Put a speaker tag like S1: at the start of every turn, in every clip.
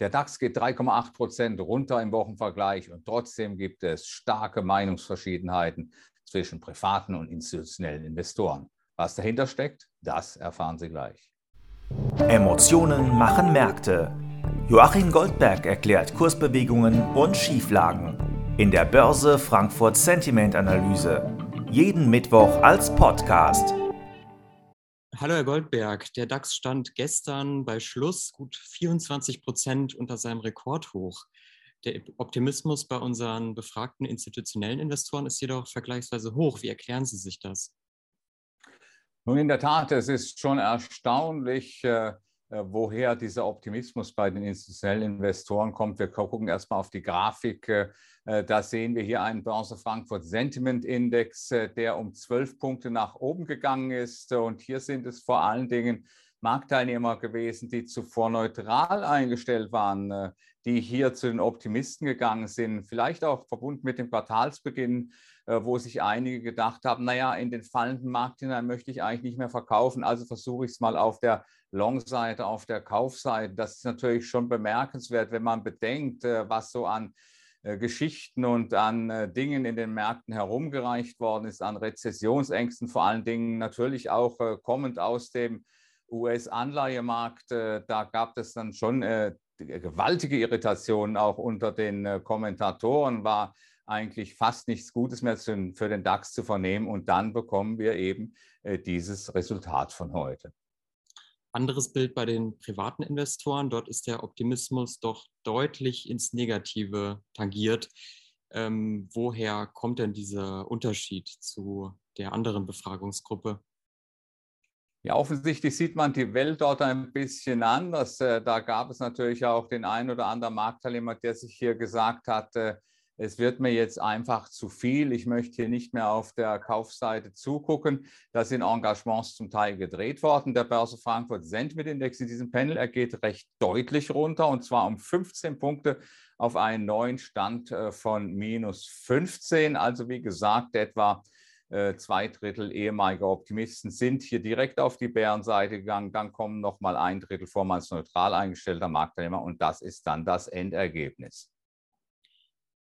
S1: Der DAX geht 3,8 Prozent runter im Wochenvergleich und trotzdem gibt es starke Meinungsverschiedenheiten zwischen privaten und institutionellen Investoren. Was dahinter steckt, das erfahren Sie gleich.
S2: Emotionen machen Märkte. Joachim Goldberg erklärt Kursbewegungen und Schieflagen in der Börse Frankfurt Sentiment Analyse. Jeden Mittwoch als Podcast.
S3: Hallo Herr Goldberg, der DAX stand gestern bei Schluss gut 24 Prozent unter seinem Rekordhoch. Der Optimismus bei unseren befragten institutionellen Investoren ist jedoch vergleichsweise hoch. Wie erklären Sie sich das?
S1: Nun, in der Tat, es ist schon erstaunlich, äh, woher dieser Optimismus bei den institutionellen Investoren kommt. Wir gucken erstmal auf die Grafik. Äh, äh, da sehen wir hier einen Börse Frankfurt Sentiment Index, der um zwölf Punkte nach oben gegangen ist. Und hier sind es vor allen Dingen Marktteilnehmer gewesen, die zuvor neutral eingestellt waren, die hier zu den Optimisten gegangen sind, vielleicht auch verbunden mit dem Quartalsbeginn, wo sich einige gedacht haben, naja, in den fallenden Markt hinein möchte ich eigentlich nicht mehr verkaufen, also versuche ich es mal auf der Long-Seite, auf der Kaufseite. Das ist natürlich schon bemerkenswert, wenn man bedenkt, äh, was so an äh, Geschichten und an äh, Dingen in den Märkten herumgereicht worden ist, an Rezessionsängsten, vor allen Dingen natürlich auch kommend aus dem US-Anleihemarkt. Da gab es dann schon gewaltige Irritationen auch unter den Kommentatoren, war eigentlich fast nichts Gutes mehr für den DAX zu vernehmen. Und dann bekommen wir eben dieses Resultat von heute.
S3: Anderes Bild bei den privaten Investoren. Dort ist der Optimismus doch deutlich ins Negative tangiert. Ähm, woher kommt denn dieser Unterschied zu der anderen Befragungsgruppe?
S1: Ja, offensichtlich sieht man die Welt dort ein bisschen anders. Äh, da gab es natürlich auch den einen oder anderen Marktteilnehmer, der sich hier gesagt hat, es wird mir jetzt einfach zu viel. Ich möchte hier nicht mehr auf der Kaufseite zugucken. Da sind Engagements zum Teil gedreht worden. Der Börse Frankfurt Sentiment-Index in diesem Panel, er geht recht deutlich runter und zwar um 15 Punkte auf einen neuen Stand äh, von minus 15. Also wie gesagt, etwa äh, zwei Drittel ehemaliger Optimisten sind hier direkt auf die Bärenseite gegangen. Dann kommen noch mal ein Drittel vormals neutral eingestellter Marktteilnehmer und das ist dann das Endergebnis.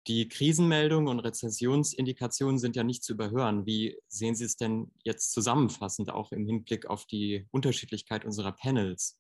S3: Die Krisenmeldungen und Rezessionsindikationen sind ja nicht zu überhören. Wie sehen Sie es denn jetzt zusammenfassend, auch im Hinblick auf die Unterschiedlichkeit unserer Panels?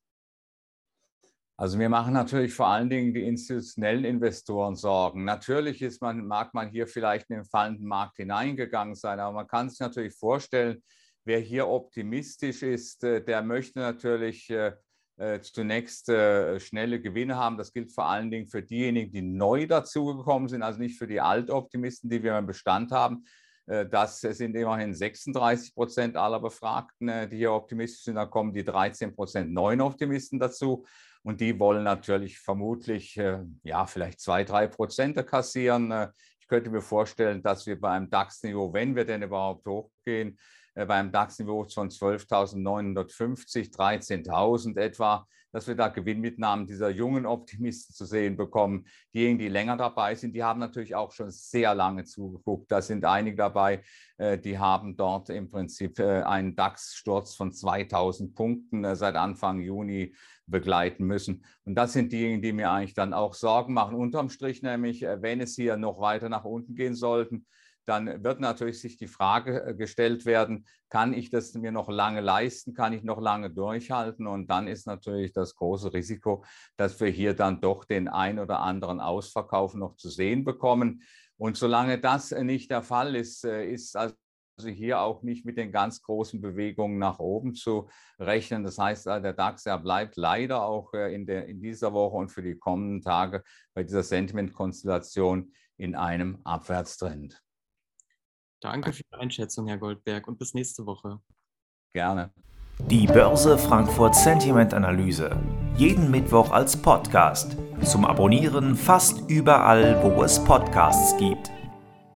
S1: Also wir machen natürlich vor allen Dingen die institutionellen Investoren Sorgen. Natürlich ist man, mag man hier vielleicht in den fallenden Markt hineingegangen sein, aber man kann sich natürlich vorstellen, wer hier optimistisch ist, äh, der möchte natürlich äh, äh, zunächst schnelle Gewinne haben. Das gilt vor allen Dingen für diejenigen, die neu dazugekommen sind, also nicht für die Altoptimisten, die wir im Bestand haben. Das sind immerhin 36 Prozent aller Befragten, die hier optimistisch sind. Da kommen die 13 Prozent neuen Optimisten dazu. Und die wollen natürlich vermutlich, äh, ja, vielleicht zwei, drei Prozent kassieren. Ich könnte mir vorstellen, dass wir beim DAX-Niveau, wenn wir denn überhaupt hochgehen, äh, beim DAX-Niveau von 12.950, 13.000 etwa, dass wir da Gewinnmitnahmen dieser jungen Optimisten zu sehen bekommen. Diejenigen, die länger dabei sind, die haben natürlich auch schon sehr lange zugeguckt. Da sind einige dabei, äh, die haben dort im Prinzip äh, einen DAX-Sturz von 2000 Punkten seit Anfang Juni begleiten müssen. Und das sind diejenigen, die mir eigentlich dann auch Sorgen machen. Unterm Strich nämlich, wenn es hier noch weiter nach unten gehen sollten, dann wird natürlich sich die Frage äh, gestellt werden, kann ich das mir noch lange leisten, kann ich noch lange durchhalten? Und dann ist natürlich das große Risiko, dass wir hier dann doch den ein oder anderen Ausverkauf noch zu sehen bekommen. Und solange das äh, nicht der Fall ist, äh, ist also hier auch nicht mit den ganz großen Bewegungen nach oben zu rechnen. Das heißt, der DAX er bleibt leider auch in, der, in dieser Woche und für die kommenden Tage bei dieser Sentiment-Konstellation in einem Abwärtstrend.
S3: Danke für die Einschätzung, Herr Goldberg, und bis nächste Woche.
S1: Gerne.
S2: Die Börse Frankfurt Sentiment Analyse. Jeden Mittwoch als Podcast. Zum Abonnieren fast überall, wo es Podcasts gibt.